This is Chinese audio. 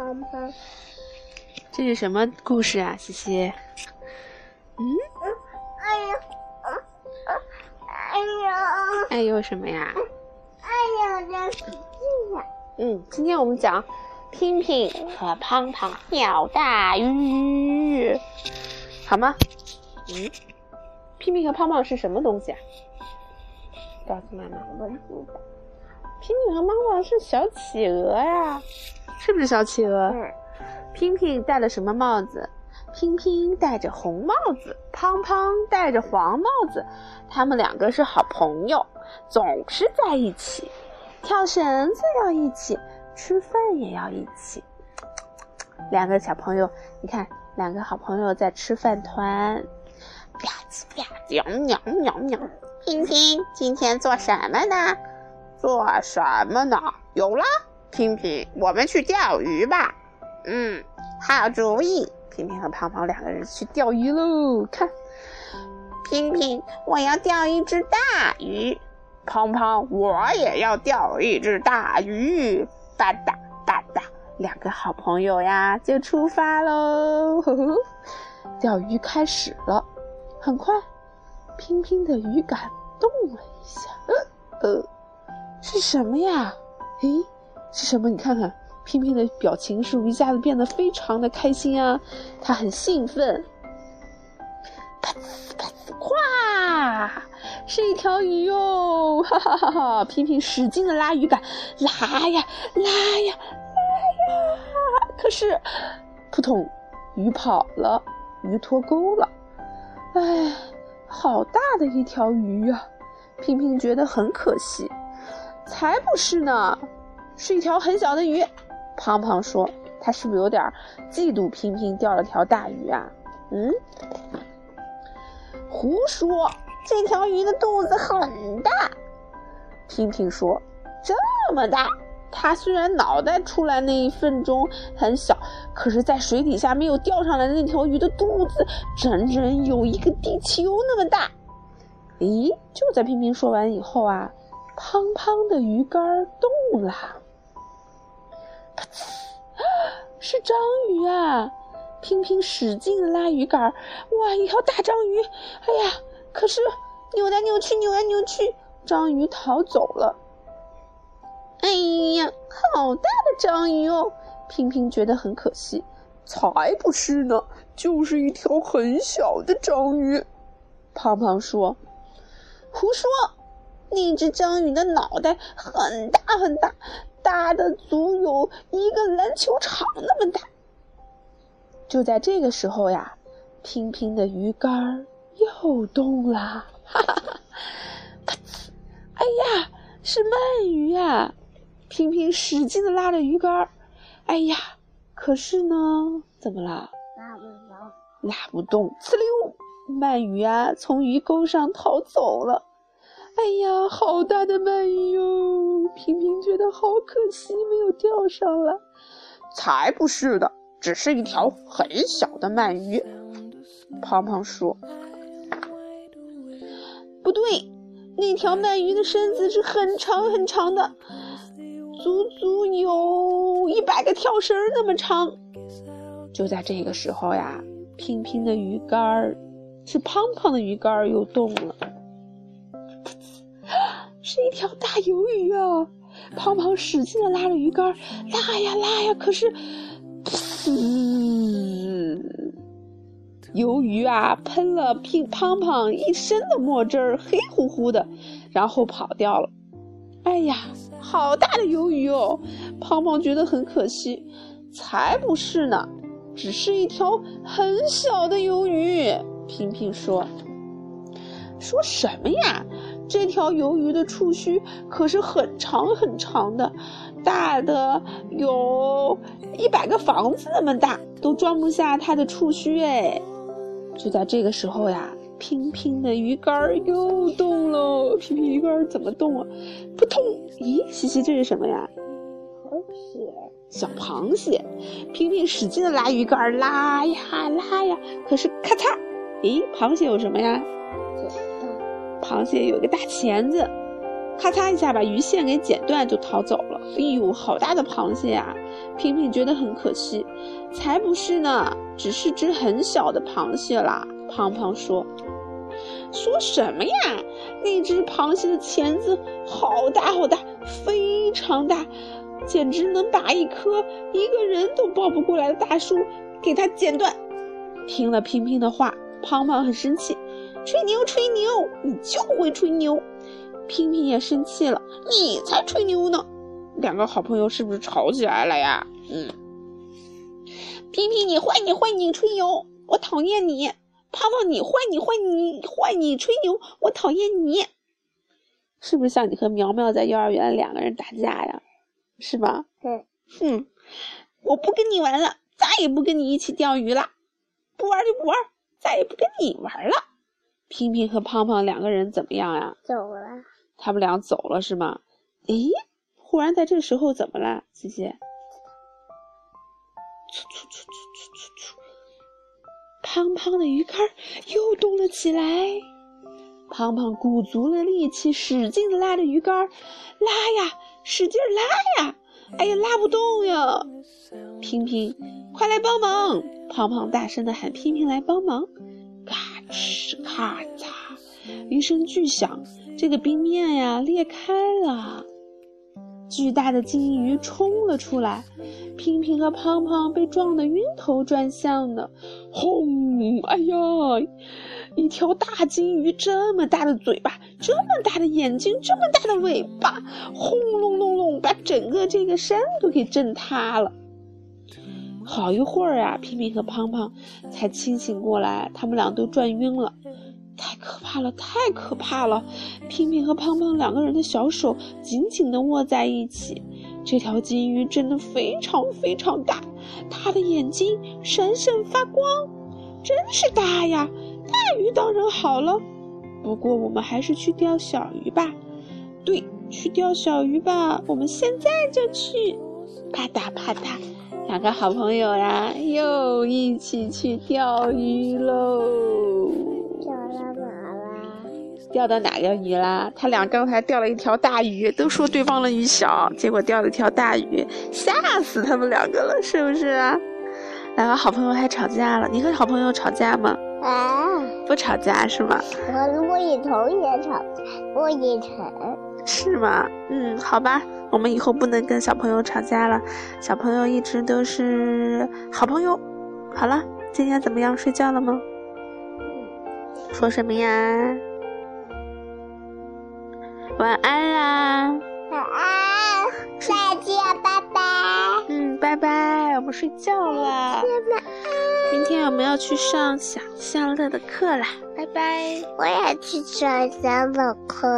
胖胖。这是什么故事啊，西西？嗯？哎呦，哎呦，哎呦什么呀？哎呦，这是呀。嗯，今天我们讲拼拼和胖胖钓大鱼，好吗？嗯，拼拼和胖胖是什么东西啊？告诉妈妈。我知道。拼拼和胖胖是小企鹅呀，是不是小企鹅？嗯。拼拼戴了什么帽子？拼拼戴着红帽子，胖胖戴着黄帽子。他们两个是好朋友，总是在一起。跳绳子要一起，吃饭也要一起。两个小朋友，你看，两个好朋友在吃饭团。吧唧吧唧，喵喵喵。拼拼，今天做什么呢？做什么呢？有了，拼拼，我们去钓鱼吧。嗯，好主意。平平和胖胖两个人去钓鱼喽。看，平平，我要钓一只大鱼。胖胖，我也要钓一只大鱼。吧嗒吧嗒，两个好朋友呀，就出发喽。钓鱼开始了，很快，平平的鱼竿动了一下。呃呃，是什么呀？诶，是什么？你看看。拼拼的表情是不是一下子变得非常的开心啊，他很兴奋。啪呲啪呲，咵，是一条鱼哟！哈哈哈哈！拼拼使劲的拉鱼竿，拉呀拉呀拉呀，可是扑通，鱼跑了，鱼脱钩了。哎，好大的一条鱼呀！拼拼觉得很可惜。才不是呢，是一条很小的鱼。胖胖说：“他是不是有点嫉妒平平钓了条大鱼啊？”嗯，胡说，这条鱼的肚子很大。平平说：“这么大，它虽然脑袋出来那一份钟很小，可是，在水底下没有钓上来的那条鱼的肚子，整整有一个地球那么大。”咦，就在平平说完以后啊，胖胖的鱼竿动了。是章鱼啊！拼拼使劲拉鱼竿，哇，一条大章鱼！哎呀，可是扭来扭去，扭来扭去，章鱼逃走了。哎呀，好大的章鱼哦！拼拼觉得很可惜。才不是呢，就是一条很小的章鱼。胖胖说：“胡说！那只章鱼的脑袋很大很大。”大的足有一个篮球场那么大。就在这个时候呀，平平的鱼竿又动了，哈哈哈！哎呀，是鳗鱼呀！平平使劲的拉着鱼竿，哎呀，可是呢，怎么了？拉不动，拉不动！呲溜，鳗鱼啊，从鱼钩上逃走了。哎呀，好大的鳗鱼哟！平平觉得好可惜，没有钓上来。才不是的，只是一条很小的鳗鱼。胖胖说：“不对，那条鳗鱼的身子是很长很长的，足足有一百个跳绳那么长。”就在这个时候呀，平平的鱼竿儿，是胖胖的鱼竿儿又动了。是一条大鱿鱼啊！胖胖使劲的拉着鱼竿，拉呀拉呀，可是，鱿鱼啊喷了胖胖胖一身的墨汁儿，黑乎乎的，然后跑掉了。哎呀，好大的鱿鱼哦！胖胖觉得很可惜。才不是呢，只是一条很小的鱿鱼。平平说：“说什么呀？”这条鱿鱼的触须可是很长很长的，大的有一百个房子那么大，都装不下它的触须哎！就在这个时候呀，平平的鱼竿又动了。平平鱼竿怎么动啊？扑通！咦，西西，这是什么呀？螃蟹，小螃蟹。平平使劲的拉鱼竿，拉呀拉呀，可是咔嚓！咦，螃蟹有什么呀？螃蟹有一个大钳子，咔嚓一下把鱼线给剪断，就逃走了。哎呦，好大的螃蟹呀！平平觉得很可惜。才不是呢，只是只很小的螃蟹啦。胖胖说：“说什么呀？那只螃蟹的钳子好大好大，非常大，简直能把一棵一个人都抱不过来的大树给它剪断。”听了平平的话，胖胖很生气：“吹牛，吹牛，你就会吹牛！”平平也生气了：“你才吹牛呢！”两个好朋友是不是吵起来了呀？嗯。平平，你坏你坏你吹牛，我讨厌你；胖胖，你坏你坏你坏你吹牛，我讨厌你。是不是像你和苗苗在幼儿园两个人打架呀？是吧？嗯哼，我不跟你玩了，再也不跟你一起钓鱼了。不玩就不玩，再也不跟你玩了。平平和胖胖两个人怎么样呀？走了。他们俩走了是吗？诶，忽然在这时候怎么了，姐姐？搓搓搓搓搓搓搓，胖胖的鱼竿又动了起来。胖胖鼓足了力气，使劲的拉着鱼竿，拉呀，使劲拉呀，哎呀，拉不动呀！平平，快来帮忙！胖胖大声的喊：“平平来帮忙！”咔哧咔嚓，一声巨响，这个冰面呀裂开了。巨大的金鱼冲了出来，平平和胖胖被撞得晕头转向的。轰！哎呀，一条大金鱼，这么大的嘴巴，这么大的眼睛，这么大的尾巴，轰隆隆隆，把整个这个山都给震塌了。好一会儿啊，平平和胖胖才清醒过来，他们俩都转晕了。太可怕了，太可怕了！平平和胖胖两个人的小手紧紧地握在一起。这条金鱼真的非常非常大，它的眼睛闪闪发光，真是大呀！大鱼当然好了，不过我们还是去钓小鱼吧。对，去钓小鱼吧，我们现在就去。啪嗒啪嗒，两个好朋友呀，又一起去钓鱼喽。钓到哪啦？钓到哪个鱼啦？他俩刚才钓了一条大鱼，都说对方的鱼小，结果钓了一条大鱼，吓死他们两个了，是不是啊？两个好朋友还吵架了，你和好朋友吵架吗？啊，不吵架是吗？我和陆雨桐也吵架，莫雨桐是吗？嗯，好吧，我们以后不能跟小朋友吵架了，小朋友一直都是好朋友。好了，今天怎么样？睡觉了吗？说什么呀？晚安啦！晚安，再见，拜拜。嗯，拜拜，我们睡觉了。明天我们要去上小象乐的课啦，拜拜。我也去上小乐课。